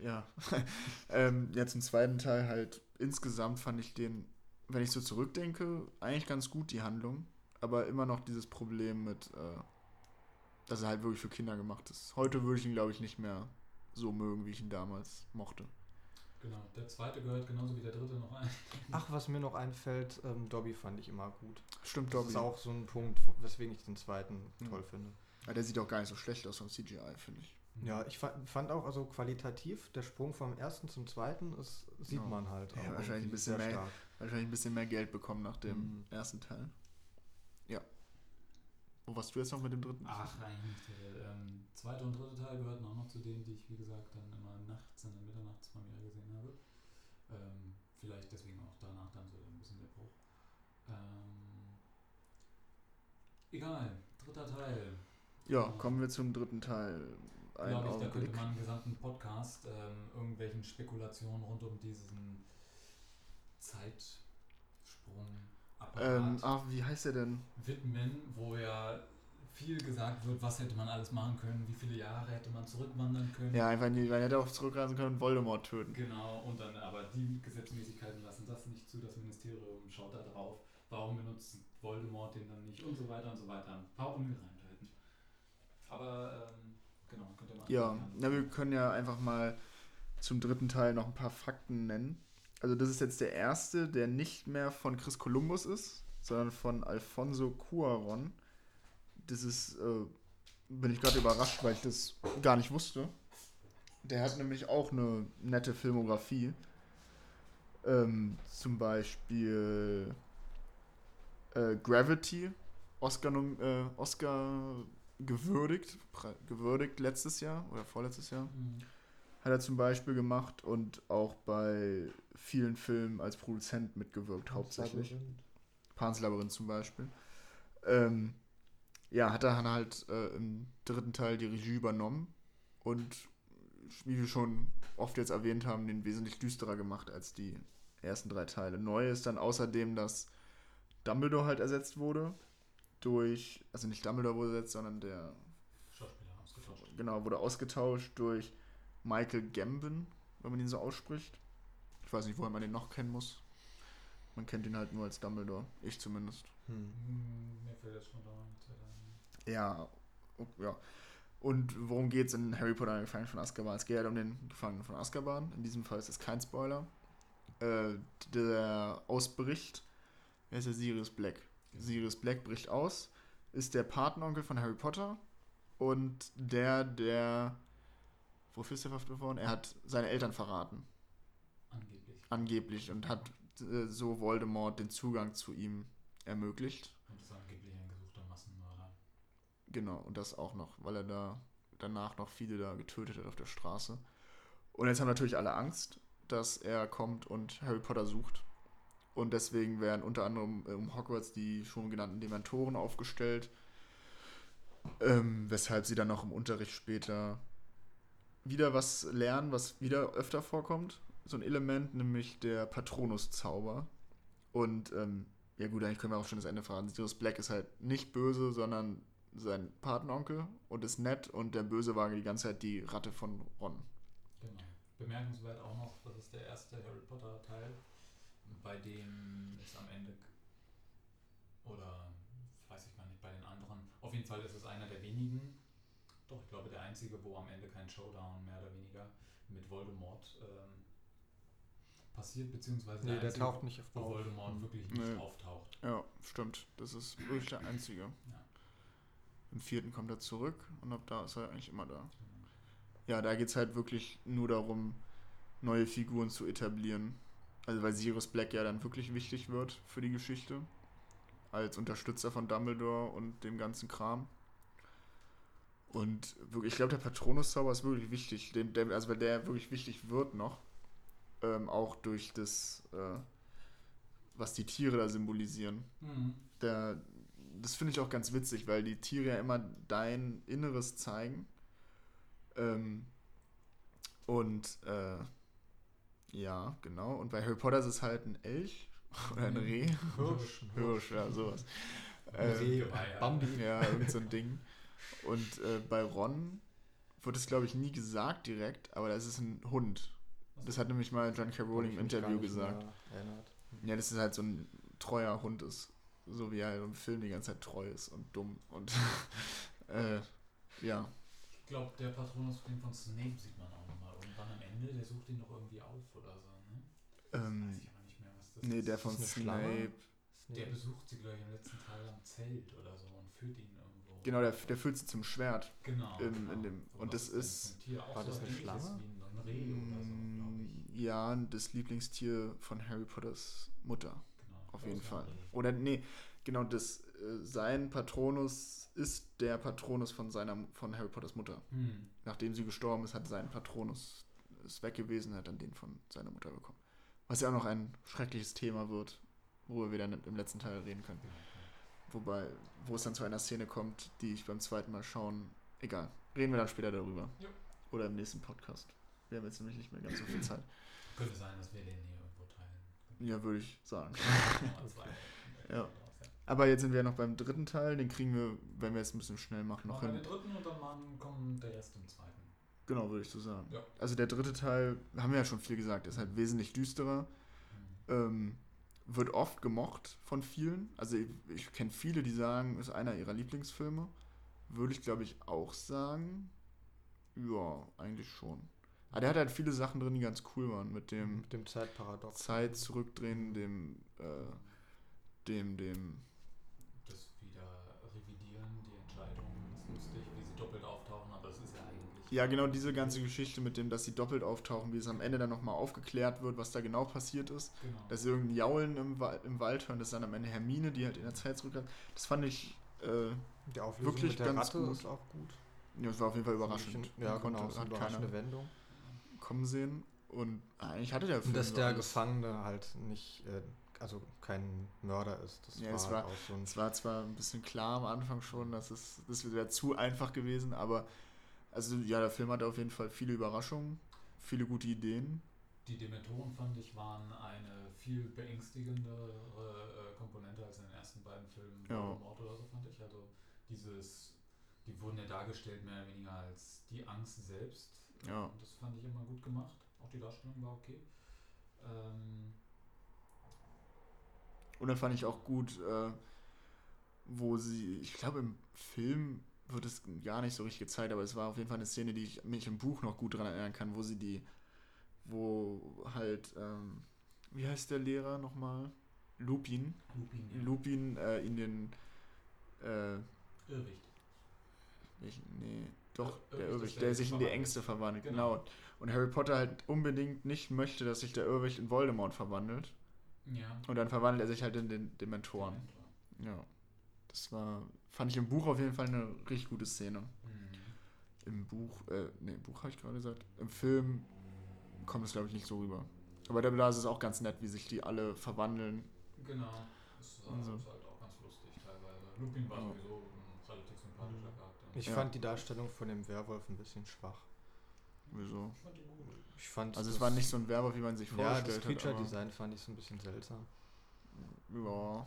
ja. (laughs) ähm, ja, zum zweiten Teil halt, insgesamt fand ich den, wenn ich so zurückdenke, eigentlich ganz gut, die Handlung. Aber immer noch dieses Problem mit, äh, dass er halt wirklich für Kinder gemacht ist. Heute würde ich ihn, glaube ich, nicht mehr so mögen, wie ich ihn damals mochte. genau. Der zweite gehört genauso wie der dritte noch ein. (laughs) Ach, was mir noch einfällt, ähm, Dobby fand ich immer gut. Stimmt, Das Dobby. ist auch so ein Punkt, weswegen ich den zweiten Mhm. toll finde. Ja, der sieht auch gar nicht so schlecht aus vom CGI, finde ich. Ja, ich fa fand auch, also qualitativ, der Sprung vom ersten zum zweiten ist, sieht Ja. man halt. Ja, auch wahrscheinlich ein bisschen mehr. stark. Wahrscheinlich ein bisschen mehr Geld bekommen nach dem Mhm. ersten Teil. Wo warst du jetzt noch mit dem dritten? Ach, eigentlich nicht. Der ähm, zweite und dritte Teil gehörten auch noch zu denen, die ich, wie gesagt, dann immer nachts in der Mitternachtspremiere gesehen habe. Ähm, vielleicht deswegen auch danach dann so ein bisschen der Bruch. Ähm, egal, dritter Teil. Ja, kommen wir zum dritten Teil. Ein Glaube ich, da könnte man einen gesamten Podcast ähm, irgendwelchen Spekulationen rund um diesen Zeitsprung Ähm, ach, wie heißt der denn? widmen, wo ja viel gesagt wird, was hätte man alles machen können, wie viele Jahre hätte man zurückwandern können. Ja, einfach nie, weil er hätte auch zurückreisen können und Voldemort töten. Genau, und dann aber die Gesetzmäßigkeiten lassen das nicht zu, das Ministerium schaut da drauf, warum benutzt Voldemort den dann nicht und so weiter und so weiter. Ein paar Ungereimtheiten. Aber ähm, genau, könnt ihr mal. Ja, na, wir können ja einfach mal zum dritten Teil noch ein paar Fakten nennen. Also das ist jetzt der erste, der nicht mehr von Chris Columbus ist, sondern von Alfonso Cuaron. Das ist, äh, bin ich gerade überrascht, weil ich das gar nicht wusste. Der hat nämlich auch eine nette Filmografie. Ähm, zum Beispiel äh, Gravity, Oscar, äh, Oscar gewürdigt, gewürdigt letztes Jahr oder vorletztes Jahr. Mhm. Hat er zum Beispiel gemacht und auch bei vielen Filmen als Produzent mitgewirkt, hauptsächlich. Pans Labyrinth zum Beispiel. Ähm, ja, hat er dann halt äh, im dritten Teil die Regie übernommen und wie wir schon oft jetzt erwähnt haben, den wesentlich düsterer gemacht als die ersten drei Teile. Neu ist dann außerdem, dass Dumbledore halt ersetzt wurde durch, also nicht Dumbledore wurde ersetzt, sondern der Schauspieler ausgetauscht. genau, wurde ausgetauscht durch Michael Gambon, wenn man ihn so ausspricht. Ich weiß nicht, woher man den noch kennen muss. Man kennt ihn halt nur als Dumbledore. Ich zumindest. Hm. Hm, Mir fällt das schon da nicht ein. Ja, o- ja. Und worum geht es in Harry Potter und der Gefangene von Azkaban? Es geht halt um den Gefangenen von Azkaban. In diesem Fall ist es kein Spoiler. Äh, der ausbricht. Wer ist der? Sirius Black. Sirius Black bricht aus, ist der Patenonkel von Harry Potter und der, der. Wofür ist er verhaftet worden? Er hat seine Eltern verraten. Angeblich. Und hat äh, so Voldemort den Zugang zu ihm ermöglicht. Und ist angeblich ein gesuchter Massenmörder. Genau, und das auch noch, weil er da danach noch viele da getötet hat auf der Straße. Und jetzt haben natürlich alle Angst, dass er kommt und Harry Potter sucht. Und deswegen werden unter anderem um Hogwarts die schon genannten Dementoren aufgestellt, ähm, weshalb sie dann noch im Unterricht später wieder was lernen, was wieder öfter vorkommt. So ein Element, nämlich der Patronus-Zauber. Und ähm, ja gut, eigentlich können wir auch schon das Ende verraten. Sirius Black ist halt nicht böse, sondern sein Patenonkel und ist nett und der Böse war die ganze Zeit die Ratte von Ron. Genau. Bemerkenswert auch noch, das ist der erste Harry Potter Teil, bei dem es am Ende oder weiß ich gar nicht, bei den anderen. Auf jeden Fall ist es einer der wenigen, doch ich glaube der einzige, wo am Ende kein Showdown mehr oder weniger mit Voldemort ähm, passiert, beziehungsweise Nee, der einzige, taucht nicht wo auf. Voldemort Hm. wirklich nicht Nee. auftaucht. Ja, stimmt. Das ist wirklich der einzige. Ja. Im vierten kommt er zurück und ab da ist er eigentlich immer da. Ja, da geht es halt wirklich nur darum, neue Figuren zu etablieren. Also weil Sirius Black ja dann wirklich wichtig wird für die Geschichte. Als Unterstützer von Dumbledore und dem ganzen Kram. Und wirklich, ich glaube, der Patronus-Zauber ist wirklich wichtig. Den, der, also weil der wirklich wichtig wird noch. Ähm, auch durch das, äh, was die Tiere da symbolisieren. Mhm. Der, das finde ich auch ganz witzig, weil die Tiere ja immer dein Inneres zeigen. Ähm, und äh, ja, genau. Und bei Harry Potter ist es halt ein Elch. Oder ein Reh? Hirsch. (laughs) Hirsch, ja, sowas. Ähm, Reh, Geweih, Bambi. Ja, (laughs) irgend so ein Ding. Und äh, bei Ron wird es, glaube ich, nie gesagt direkt, aber das ist ein Hund. Das hat nämlich mal John K. Rowling im Interview gesagt. Ja, das ist halt so ein treuer Hund ist. So wie er halt im Film die ganze Zeit treu ist und dumm. Und (laughs) äh, ja. Ich glaube, der Patronus von Snape sieht man auch nochmal irgendwann am Ende. Der sucht ihn doch irgendwie auf oder so, ne? Ähm, Weiß ich aber nicht mehr, was das nee, ist. der Ist von? Snape. Der besucht sie, glaube ich, im letzten Teil am Zelt oder so und führt ihn irgendwo. Genau, der, der führt sie zum Schwert. Genau. im- genau. in dem- und das ist-? Auch war das eine Schlange? Reh oder so, glaube ich. Ja, das Lieblingstier von Harry Potters Mutter. Genau. Auf jeden Fall. Oder nee, genau das äh, sein Patronus ist der Patronus von seiner von Harry Potters Mutter. Hm. Nachdem sie gestorben ist, hat sein Patronus ist weg gewesen, hat dann den von seiner Mutter bekommen. Was ja auch noch ein schreckliches Thema wird, worüber wir dann im letzten Teil reden können. Wobei, wo es dann zu einer Szene kommt, die ich beim zweiten Mal schauen, egal. Reden wir dann später darüber. Ja. Oder im nächsten Podcast. Wir haben jetzt nämlich nicht mehr ganz so viel Zeit. Könnte sein, dass wir den hier irgendwo teilen. Ja, würde ich sagen. (laughs) Ja. Aber jetzt sind wir ja noch beim dritten Teil, den kriegen wir, wenn wir jetzt ein bisschen schnell machen, noch Noch in hin. den dritten und dann kommt der Rest im zweiten. Genau, würde ich so sagen. Ja. Also der dritte Teil, haben wir ja schon viel gesagt, ist halt wesentlich düsterer. Hm. Ähm, wird oft gemocht von vielen. Also ich, ich kenne viele, die sagen, ist einer ihrer Lieblingsfilme. Würde ich, glaube ich, auch sagen. Ja, eigentlich schon. Aber der hat halt viele Sachen drin, die ganz cool waren. Mit dem Mit dem Zeitparadox. Zeit zurückdrehen, dem, äh, dem, dem, Das wieder revidieren, die Entscheidung ist lustig, wie sie doppelt auftauchen, aber das ist ja eigentlich. Ja, genau diese ganze Geschichte mit dem, dass sie doppelt auftauchen, wie es am Ende dann nochmal aufgeklärt wird, was da genau passiert ist. Genau. Dass sie irgendein Jaulen im, Wa im Wald hören, das ist dann am Ende Hermine, die halt in der Zeit zurückkommt. Das fand ich, äh, Die Auflösung Wirklich mit der ganz Ratte gut. ist auch gut. ja, das war auf jeden Fall überraschend. Ja, Konnte- genau, ist eine hat überraschende keiner Wendung. Kommen sehen. Und eigentlich hatte der Film Und dass so der alles. Gefangene halt nicht, äh, also kein Mörder ist. Das Ja, war, es halt war- auch so Es war zwar ein bisschen klar am Anfang schon, dass es das wäre zu einfach gewesen, aber also ja, der Film hatte auf jeden Fall viele Überraschungen, viele gute Ideen. Die Dementoren fand ich waren eine viel beängstigendere äh, Komponente als in den ersten beiden Filmen Ja. Voldemort oder so fand ich. Also dieses, die wurden ja dargestellt mehr oder weniger als die Angst selbst. Ja. Und das fand ich immer gut gemacht. Auch die Darstellung war okay. Ähm, Und dann fand ich auch gut, äh, wo sie, ich glaube im Film wird es gar nicht so richtig gezeigt, aber es war auf jeden Fall eine Szene, die ich mich im Buch noch gut daran erinnern kann, wo sie die, wo halt, ähm, wie heißt der Lehrer nochmal? Lupin. Lupin, ja. Lupin äh, in den, äh, Irrwicht. welchen, nee, doch, Ir- der Irrwicht, Irrwicht, der der sich in die. Ängste verwandelt, Genau. genau. Und Harry Potter halt unbedingt nicht möchte, dass sich der Irrwicht in Voldemort verwandelt. Ja. Und dann verwandelt er sich halt in den Dementoren. Dementor. Ja. Das war, fand ich im Buch auf jeden Fall eine richtig gute Szene. Mhm. Im Buch, äh, nee, im Buch habe ich gerade gesagt. Im Film kommt es, glaube ich, nicht so rüber. Aber da, da ist es auch ganz nett, wie sich die alle verwandeln. Genau. Das war Und so. ist halt auch ganz lustig teilweise. Lupin war Ja. sowieso ein relativ sympathischer Charakter. Ich Ja. fand die Darstellung von dem Werwolf ein bisschen schwach. Wieso? Ich fand Also es war nicht so ein Werwolf, wie man sich Ja, das. Creature-Design fand ich so ein bisschen seltsam. Ja.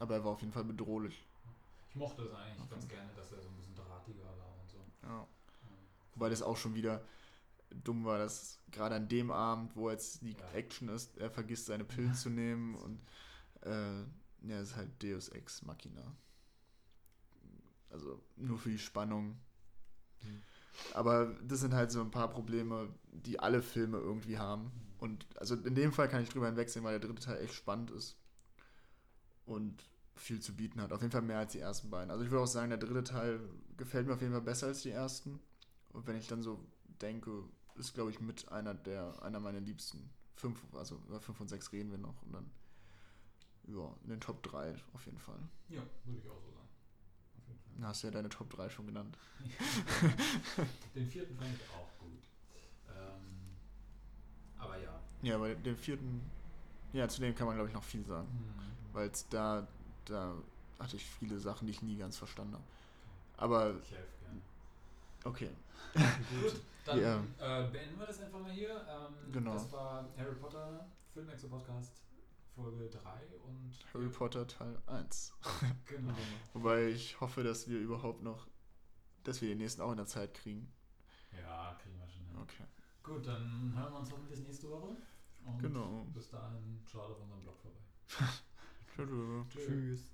Aber er war auf jeden Fall bedrohlich. Ich mochte es eigentlich Okay. ganz gerne, dass er so ein bisschen drahtiger war und so. Ja. Wobei das auch schon wieder dumm war, dass gerade an dem Abend, wo jetzt die Ja. Action ist, er vergisst seine Pillen zu nehmen und äh, ja, es ist halt Deus Ex Machina. Also nur für die Spannung. Mhm. Aber das sind halt so ein paar Probleme, die alle Filme irgendwie haben. Und also in dem Fall kann ich drüber hinwegsehen, weil der dritte Teil echt spannend ist und viel zu bieten hat. Auf jeden Fall mehr als die ersten beiden. Also ich würde auch sagen, der dritte Teil gefällt mir auf jeden Fall besser als die ersten. Und wenn ich dann so denke, ist glaube ich mit einer der einer meiner liebsten. Fünf, also über fünf und sechs reden wir noch und dann ja, in den Top 3 auf jeden Fall. ja, würde ich auch so sagen. Auf jeden Fall. Dann hast du ja deine Top 3 schon genannt. (laughs) Den vierten fand ich auch gut. Ähm, aber ja. Ja, aber den vierten, ja, zu dem kann man glaube ich noch viel sagen. Hm. weil es da, da hatte ich viele Sachen, die ich nie ganz verstanden habe. Aber Ich helfe gerne. okay. (laughs) Gut, dann Ja. äh, beenden wir das einfach mal hier. Ähm, Genau. Das war Harry Potter, Filmexo Podcast Folge 3 und Harry Potter Teil 1. (laughs) (laughs) Genau. Wobei ich hoffe, dass wir überhaupt noch, dass wir den nächsten auch in der Zeit kriegen. Ja, kriegen wir schon hin. Okay. Gut, dann hören wir uns hoffentlich nächste Woche. Und Genau. bis dahin schaut auf unserem Blog vorbei. (laughs) Tschüss.